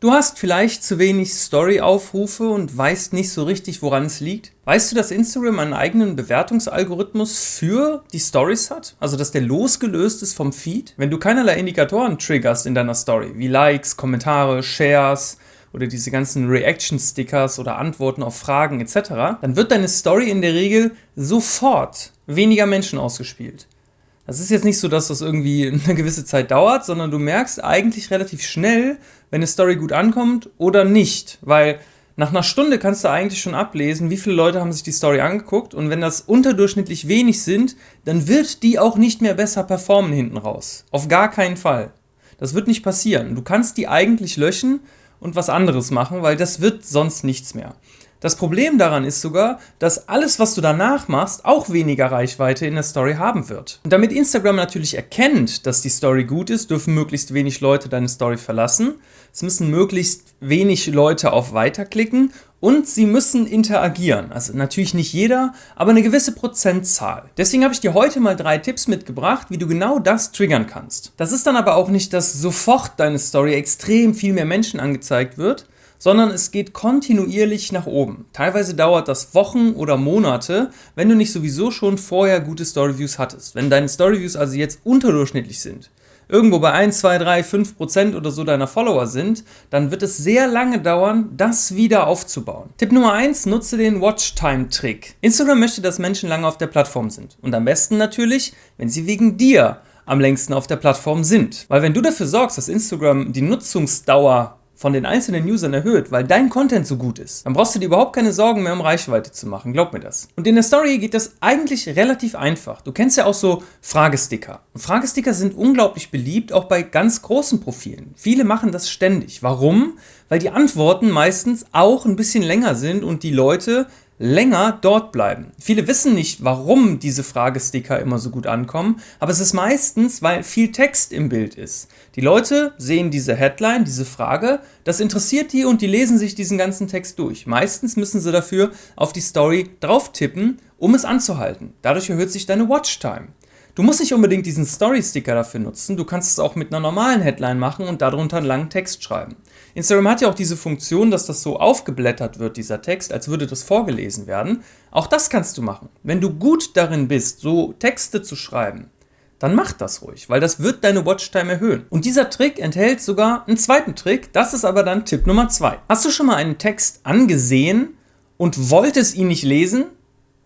Du hast vielleicht zu wenig Story-Aufrufe und weißt nicht so richtig, woran es liegt. Weißt du, dass Instagram einen eigenen Bewertungsalgorithmus für die Stories hat? Also, dass der losgelöst ist vom Feed? Wenn du keinerlei Indikatoren triggerst in deiner Story, wie Likes, Kommentare, Shares oder diese ganzen Reaction-Stickers oder Antworten auf Fragen etc., dann wird deine Story in der Regel sofort weniger Menschen ausgespielt. Das ist jetzt nicht so, dass das irgendwie eine gewisse Zeit dauert, sondern du merkst eigentlich relativ schnell, wenn eine Story gut ankommt oder nicht. Weil nach einer Stunde kannst du eigentlich schon ablesen, wie viele Leute haben sich die Story angeguckt. Und wenn das unterdurchschnittlich wenig sind, dann wird die auch nicht mehr besser performen hinten raus. Auf gar keinen Fall. Das wird nicht passieren. Du kannst die eigentlich löschen und was anderes machen, weil das wird sonst nichts mehr. Das Problem daran ist sogar, dass alles, was du danach machst, auch weniger Reichweite in der Story haben wird. Und damit Instagram natürlich erkennt, dass die Story gut ist, dürfen möglichst wenig Leute deine Story verlassen. Es müssen möglichst wenig Leute auf Weiter klicken und sie müssen interagieren. Also natürlich nicht jeder, aber eine gewisse Prozentzahl. Deswegen habe ich dir heute mal drei Tipps mitgebracht, wie du genau das triggern kannst. Das ist dann aber auch nicht, dass sofort deine Story extrem viel mehr Menschen angezeigt wird, sondern es geht kontinuierlich nach oben. Teilweise dauert das Wochen oder Monate, wenn du nicht sowieso schon vorher gute Storyviews hattest. Wenn deine Storyviews also jetzt unterdurchschnittlich sind, irgendwo bei 1, 2, 3, 5 Prozent oder so deiner Follower sind, dann wird es sehr lange dauern, das wieder aufzubauen. Tipp Nummer 1, nutze den Watchtime-Trick. Instagram möchte, dass Menschen lange auf der Plattform sind. Und am besten natürlich, wenn sie wegen dir am längsten auf der Plattform sind. Weil wenn du dafür sorgst, dass Instagram die Nutzungsdauer von den einzelnen Usern erhöht, weil dein Content so gut ist, dann brauchst du dir überhaupt keine Sorgen mehr um Reichweite zu machen. Glaub mir das. Und in der Story geht das eigentlich relativ einfach. Du kennst ja auch so Fragesticker. Und Fragesticker sind unglaublich beliebt, auch bei ganz großen Profilen. Viele machen das ständig. Warum? Weil die Antworten meistens auch ein bisschen länger sind und die Leute länger dort bleiben. Viele wissen nicht, warum diese Fragesticker immer so gut ankommen, aber es ist meistens, weil viel Text im Bild ist. Die Leute sehen diese Headline, diese Frage, das interessiert die und die lesen sich diesen ganzen Text durch. Meistens müssen sie dafür auf die Story drauf tippen, um es anzuhalten. Dadurch erhöht sich deine Watchtime. Du musst nicht unbedingt diesen Story-Sticker dafür nutzen, du kannst es auch mit einer normalen Headline machen und darunter einen langen Text schreiben. Instagram hat ja auch diese Funktion, dass das so aufgeblättert wird, dieser Text, als würde das vorgelesen werden. Auch das kannst du machen. Wenn du gut darin bist, so Texte zu schreiben, dann mach das ruhig, weil das wird deine Watchtime erhöhen. Und dieser Trick enthält sogar einen zweiten Trick, das ist aber dann Tipp Nummer zwei. Hast du schon mal einen Text angesehen und wolltest ihn nicht lesen?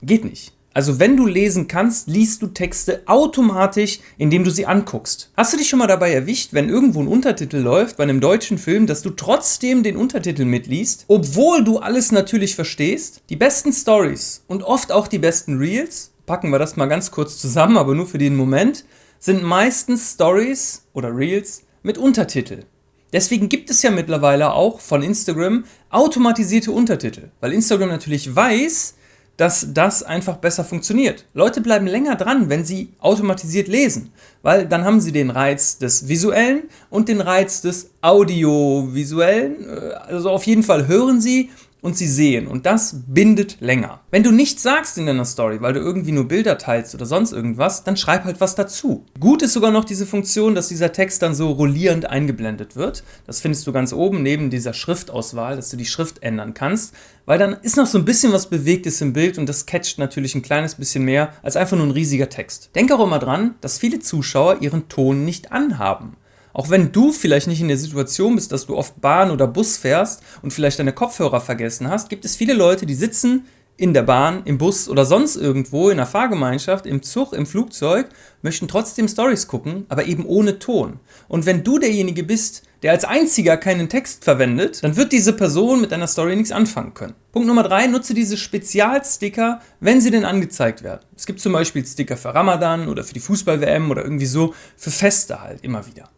Geht nicht. Also wenn du lesen kannst, liest du Texte automatisch, indem du sie anguckst. Hast du dich schon mal dabei erwischt, wenn irgendwo ein Untertitel läuft bei einem deutschen Film, dass du trotzdem den Untertitel mitliest, obwohl du alles natürlich verstehst? Die besten Stories und oft auch die besten Reels, packen wir das mal ganz kurz zusammen, aber nur für den Moment, sind meistens Stories oder Reels mit Untertitel. Deswegen gibt es ja mittlerweile auch von Instagram automatisierte Untertitel, weil Instagram natürlich weiß, dass das einfach besser funktioniert. Leute bleiben länger dran, wenn sie automatisiert lesen, weil dann haben sie den Reiz des visuellen und den Reiz des audiovisuellen. Äh, also auf jeden Fall hören sie und sie sehen. Und das bindet länger. Wenn du nichts sagst in deiner Story, weil du irgendwie nur Bilder teilst oder sonst irgendwas, dann schreib halt was dazu. Gut ist sogar noch diese Funktion, dass dieser Text dann so rollierend eingeblendet wird. Das findest du ganz oben neben dieser Schriftauswahl, dass du die Schrift ändern kannst, weil dann ist noch so ein bisschen was Bewegtes im Bild und das catcht natürlich ein kleines bisschen mehr als einfach nur ein riesiger Text. Denk auch immer dran, dass viele Zuschauer ihren Ton nicht anhaben. Auch wenn du vielleicht nicht in der Situation bist, dass du oft Bahn oder Bus fährst und vielleicht deine Kopfhörer vergessen hast, gibt es viele Leute, die sitzen in der Bahn, im Bus oder sonst irgendwo in der Fahrgemeinschaft, im Zug, im Flugzeug, möchten trotzdem Stories gucken, aber eben ohne Ton. Und wenn du derjenige bist, der als einziger keinen Text verwendet, dann wird diese Person mit deiner Story nichts anfangen können. Punkt Nummer drei, nutze diese Spezialsticker, wenn sie denn angezeigt werden. Es gibt zum Beispiel Sticker für Ramadan oder für die Fußball-WM oder irgendwie so, für Feste halt immer wieder.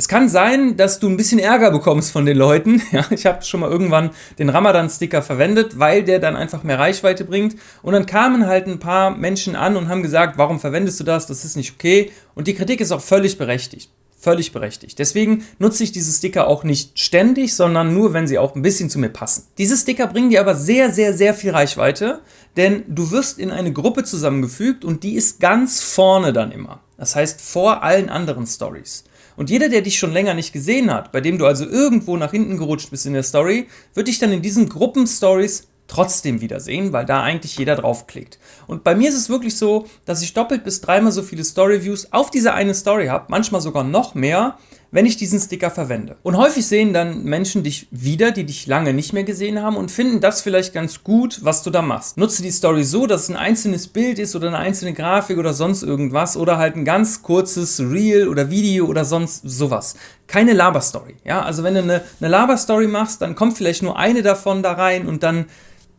Es kann sein, dass du ein bisschen Ärger bekommst von den Leuten. Ja, ich habe schon mal irgendwann den Ramadan-Sticker verwendet, weil der dann einfach mehr Reichweite bringt. Und dann kamen halt ein paar Menschen an und haben gesagt, warum verwendest du das? Das ist nicht okay. Und die Kritik ist auch völlig berechtigt. Völlig berechtigt. Deswegen nutze ich diese Sticker auch nicht ständig, sondern nur, wenn sie auch ein bisschen zu mir passen. Diese Sticker bringen dir aber sehr, sehr, sehr viel Reichweite, denn du wirst in eine Gruppe zusammengefügt und die ist ganz vorne dann immer. Das heißt vor allen anderen Stories. Und jeder, der dich schon länger nicht gesehen hat, bei dem du also irgendwo nach hinten gerutscht bist in der Story, wird dich dann in diesen Gruppen-Stories trotzdem wiedersehen, weil da eigentlich jeder draufklickt. Und bei mir ist es wirklich so, dass ich doppelt bis dreimal so viele Story-Views auf diese eine Story habe, manchmal sogar noch mehr, wenn ich diesen Sticker verwende. Und häufig sehen dann Menschen dich wieder, die dich lange nicht mehr gesehen haben und finden das vielleicht ganz gut, was du da machst. Nutze die Story so, dass es ein einzelnes Bild ist oder eine einzelne Grafik oder sonst irgendwas oder halt ein ganz kurzes Reel oder Video oder sonst sowas. Keine Laberstory. Ja, also wenn du eine, eine Laberstory machst, dann kommt vielleicht nur eine davon da rein und dann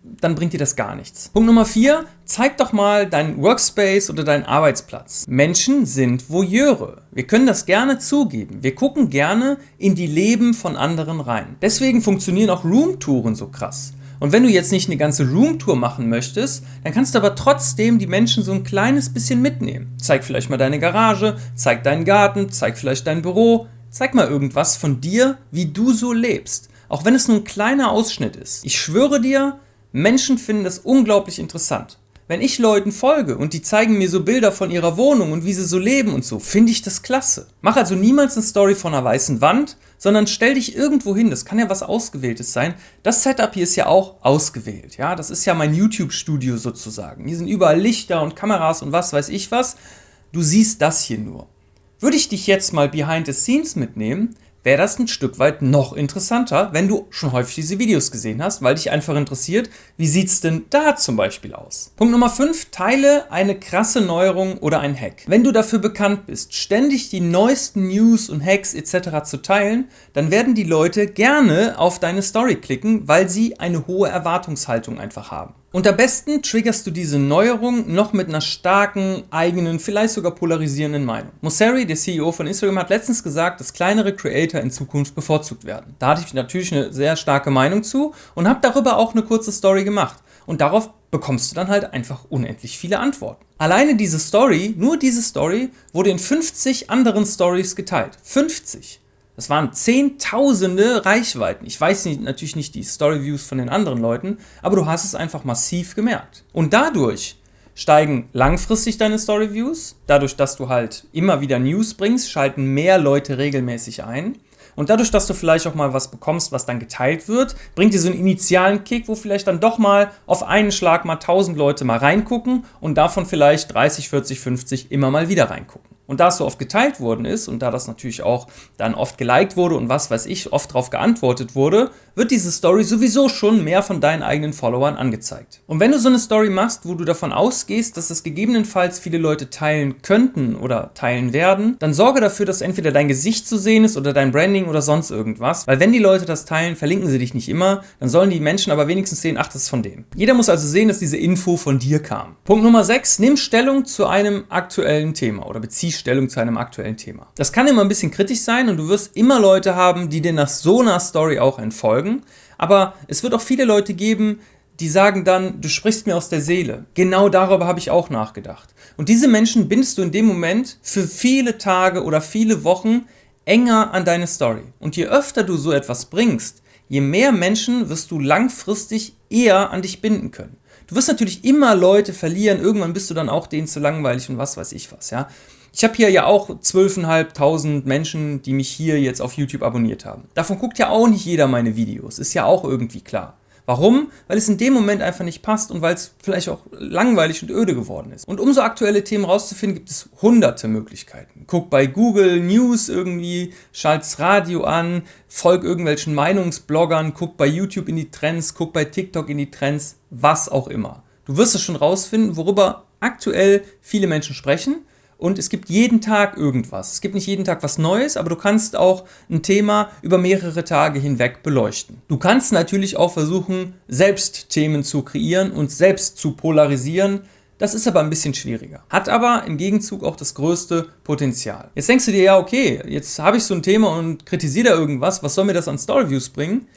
dann bringt dir das gar nichts. Punkt Nummer 4, zeig doch mal deinen Workspace oder deinen Arbeitsplatz. Menschen sind Voyeure. Wir können das gerne zugeben. Wir gucken gerne in die Leben von anderen rein. Deswegen funktionieren auch Roomtouren so krass. Und wenn du jetzt nicht eine ganze Roomtour machen möchtest, dann kannst du aber trotzdem die Menschen so ein kleines bisschen mitnehmen. Zeig vielleicht mal deine Garage, zeig deinen Garten, zeig vielleicht dein Büro, zeig mal irgendwas von dir, wie du so lebst. Auch wenn es nur ein kleiner Ausschnitt ist. Ich schwöre dir, Menschen finden das unglaublich interessant. Wenn ich Leuten folge und die zeigen mir so Bilder von ihrer Wohnung und wie sie so leben und so, finde ich das klasse. Mach also niemals eine Story von einer weißen Wand, sondern stell dich irgendwo hin. Das kann ja was Ausgewähltes sein. Das Setup hier ist ja auch ausgewählt. Ja, das ist ja mein YouTube-Studio sozusagen. Hier sind überall Lichter und Kameras und was weiß ich was. Du siehst das hier nur. Würde ich dich jetzt mal behind the scenes mitnehmen, wäre das ein Stück weit noch interessanter, wenn du schon häufig diese Videos gesehen hast, weil dich einfach interessiert, wie sieht es denn da zum Beispiel aus. Punkt Nummer 5, teile eine krasse Neuerung oder ein Hack. Wenn du dafür bekannt bist, ständig die neuesten News und Hacks etc. zu teilen, dann werden die Leute gerne auf deine Story klicken, weil sie eine hohe Erwartungshaltung einfach haben. Und am besten triggerst du diese Neuerung noch mit einer starken, eigenen, vielleicht sogar polarisierenden Meinung. Mosseri, der CEO von Instagram, hat letztens gesagt, dass kleinere Creator in Zukunft bevorzugt werden. Da hatte ich natürlich eine sehr starke Meinung zu und habe darüber auch eine kurze Story gemacht. Und darauf bekommst du dann halt einfach unendlich viele Antworten. Alleine diese Story, nur diese Story, wurde in 50 anderen Stories geteilt. 50. Das waren zehntausende Reichweiten. Ich weiß nicht, natürlich nicht die Storyviews von den anderen Leuten, aber du hast es einfach massiv gemerkt. Und dadurch steigen langfristig deine Storyviews. Dadurch, dass du halt immer wieder News bringst, schalten mehr Leute regelmäßig ein. Und dadurch, dass du vielleicht auch mal was bekommst, was dann geteilt wird, bringt dir so einen initialen Kick, wo vielleicht dann doch mal auf einen Schlag mal 1000 Leute mal reingucken und davon vielleicht 30, 40, 50 immer mal wieder reingucken. Und da es so oft geteilt worden ist und da das natürlich auch dann oft geliked wurde und was weiß ich, oft darauf geantwortet wurde, wird diese Story sowieso schon mehr von deinen eigenen Followern angezeigt. Und wenn du so eine Story machst, wo du davon ausgehst, dass das gegebenenfalls viele Leute teilen könnten oder teilen werden, dann sorge dafür, dass entweder dein Gesicht zu sehen ist oder dein Branding oder sonst irgendwas. Weil wenn die Leute das teilen, verlinken sie dich nicht immer, dann sollen die Menschen aber wenigstens sehen, ach, das ist von dem. Jeder muss also sehen, dass diese Info von dir kam. Punkt Nummer 6, nimm Stellung zu einem aktuellen Thema oder bezieh Stellung zu einem aktuellen Thema. Das kann immer ein bisschen kritisch sein und du wirst immer Leute haben, die dir nach so einer Story auch entfolgen. Aber es wird auch viele Leute geben, die sagen dann, du sprichst mir aus der Seele. Genau darüber habe ich auch nachgedacht. Und diese Menschen bindest du in dem Moment für viele Tage oder viele Wochen enger an deine Story. Und je öfter du so etwas bringst, je mehr Menschen wirst du langfristig eher an dich binden können. Du wirst natürlich immer Leute verlieren, irgendwann bist du dann auch denen zu langweilig und was weiß ich was, ja. Ich habe hier ja auch 12.500 Menschen, die mich hier jetzt auf YouTube abonniert haben. Davon guckt ja auch nicht jeder meine Videos, ist ja auch irgendwie klar. Warum? Weil es in dem Moment einfach nicht passt und weil es vielleicht auch langweilig und öde geworden ist. Und um so aktuelle Themen rauszufinden, gibt es hunderte Möglichkeiten. Guck bei Google News irgendwie, schalt's Radio an, folg irgendwelchen Meinungsbloggern, guck bei YouTube in die Trends, guck bei TikTok in die Trends, was auch immer. Du wirst es schon rausfinden, worüber aktuell viele Menschen sprechen und es gibt jeden Tag irgendwas. Es gibt nicht jeden Tag was Neues, aber du kannst auch ein Thema über mehrere Tage hinweg beleuchten. Du kannst natürlich auch versuchen, selbst Themen zu kreieren und selbst zu polarisieren. Das ist aber ein bisschen schwieriger. Hat aber im Gegenzug auch das größte Potenzial. Jetzt denkst du dir, ja, okay, jetzt habe ich so ein Thema und kritisiere da irgendwas, was soll mir das an Storyviews bringen?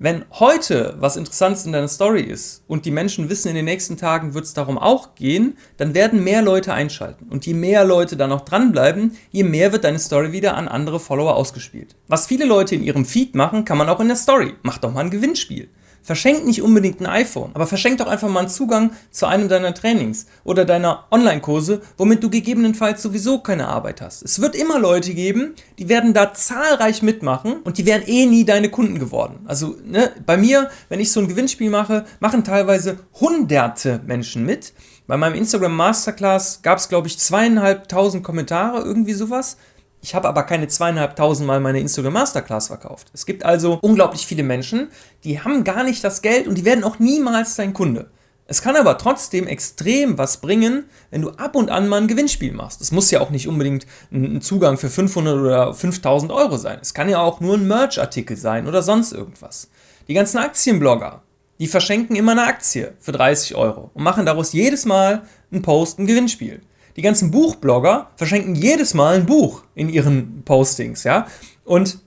Wenn heute was Interessantes in deiner Story ist und die Menschen wissen, in den nächsten Tagen wird es darum auch gehen, dann werden mehr Leute einschalten. Und je mehr Leute da noch dranbleiben, je mehr wird deine Story wieder an andere Follower ausgespielt. Was viele Leute in ihrem Feed machen, kann man auch in der Story. Mach doch mal ein Gewinnspiel. Verschenk nicht unbedingt ein iPhone, aber verschenk doch einfach mal einen Zugang zu einem deiner Trainings oder deiner Online-Kurse, womit du gegebenenfalls sowieso keine Arbeit hast. Es wird immer Leute geben, die werden da zahlreich mitmachen und die wären eh nie deine Kunden geworden. Also ne, bei mir, wenn ich so ein Gewinnspiel mache, machen teilweise hunderte Menschen mit. Bei meinem Instagram Masterclass gab es, glaube ich, zweieinhalbtausend Kommentare, irgendwie sowas. Ich habe aber keine zweieinhalbtausend Mal meine Instagram Masterclass verkauft. Es gibt also unglaublich viele Menschen, die haben gar nicht das Geld und die werden auch niemals dein Kunde. Es kann aber trotzdem extrem was bringen, wenn du ab und an mal ein Gewinnspiel machst. Es muss ja auch nicht unbedingt ein Zugang für 500 oder 5000 Euro sein. Es kann ja auch nur ein Merch-Artikel sein oder sonst irgendwas. Die ganzen Aktienblogger, die verschenken immer eine Aktie für 30 Euro und machen daraus jedes Mal einen Post, ein Gewinnspiel. Die ganzen Buchblogger verschenken jedes Mal ein Buch in ihren Postings, ja. Und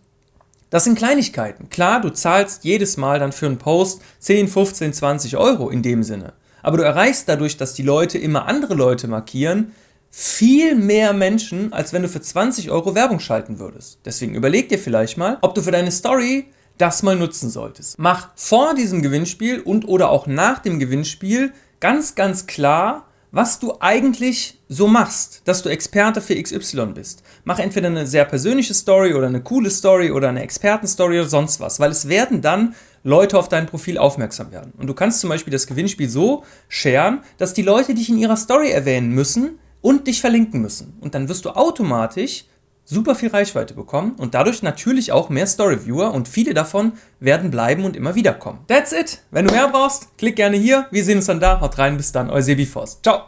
das sind Kleinigkeiten. Klar, du zahlst jedes Mal dann für einen Post 10, 15, 20 Euro in dem Sinne. Aber du erreichst dadurch, dass die Leute immer andere Leute markieren, viel mehr Menschen, als wenn du für 20 Euro Werbung schalten würdest. Deswegen überleg dir vielleicht mal, ob du für deine Story das mal nutzen solltest. Mach vor diesem Gewinnspiel und oder auch nach dem Gewinnspiel ganz, ganz klar, was du eigentlich so machst, dass du Experte für XY bist. Mach entweder eine sehr persönliche Story oder eine coole Story oder eine Expertenstory oder sonst was, weil es werden dann Leute auf dein Profil aufmerksam werden. Und du kannst zum Beispiel das Gewinnspiel so sharen, dass die Leute dich in ihrer Story erwähnen müssen und dich verlinken müssen. Und dann wirst du automatisch super viel Reichweite bekommen und dadurch natürlich auch mehr Storyviewer und viele davon werden bleiben und immer wieder kommen. That's it. Wenn du mehr brauchst, klick gerne hier. Wir sehen uns dann da. Haut rein, bis dann. Euer Sebi Forst. Ciao.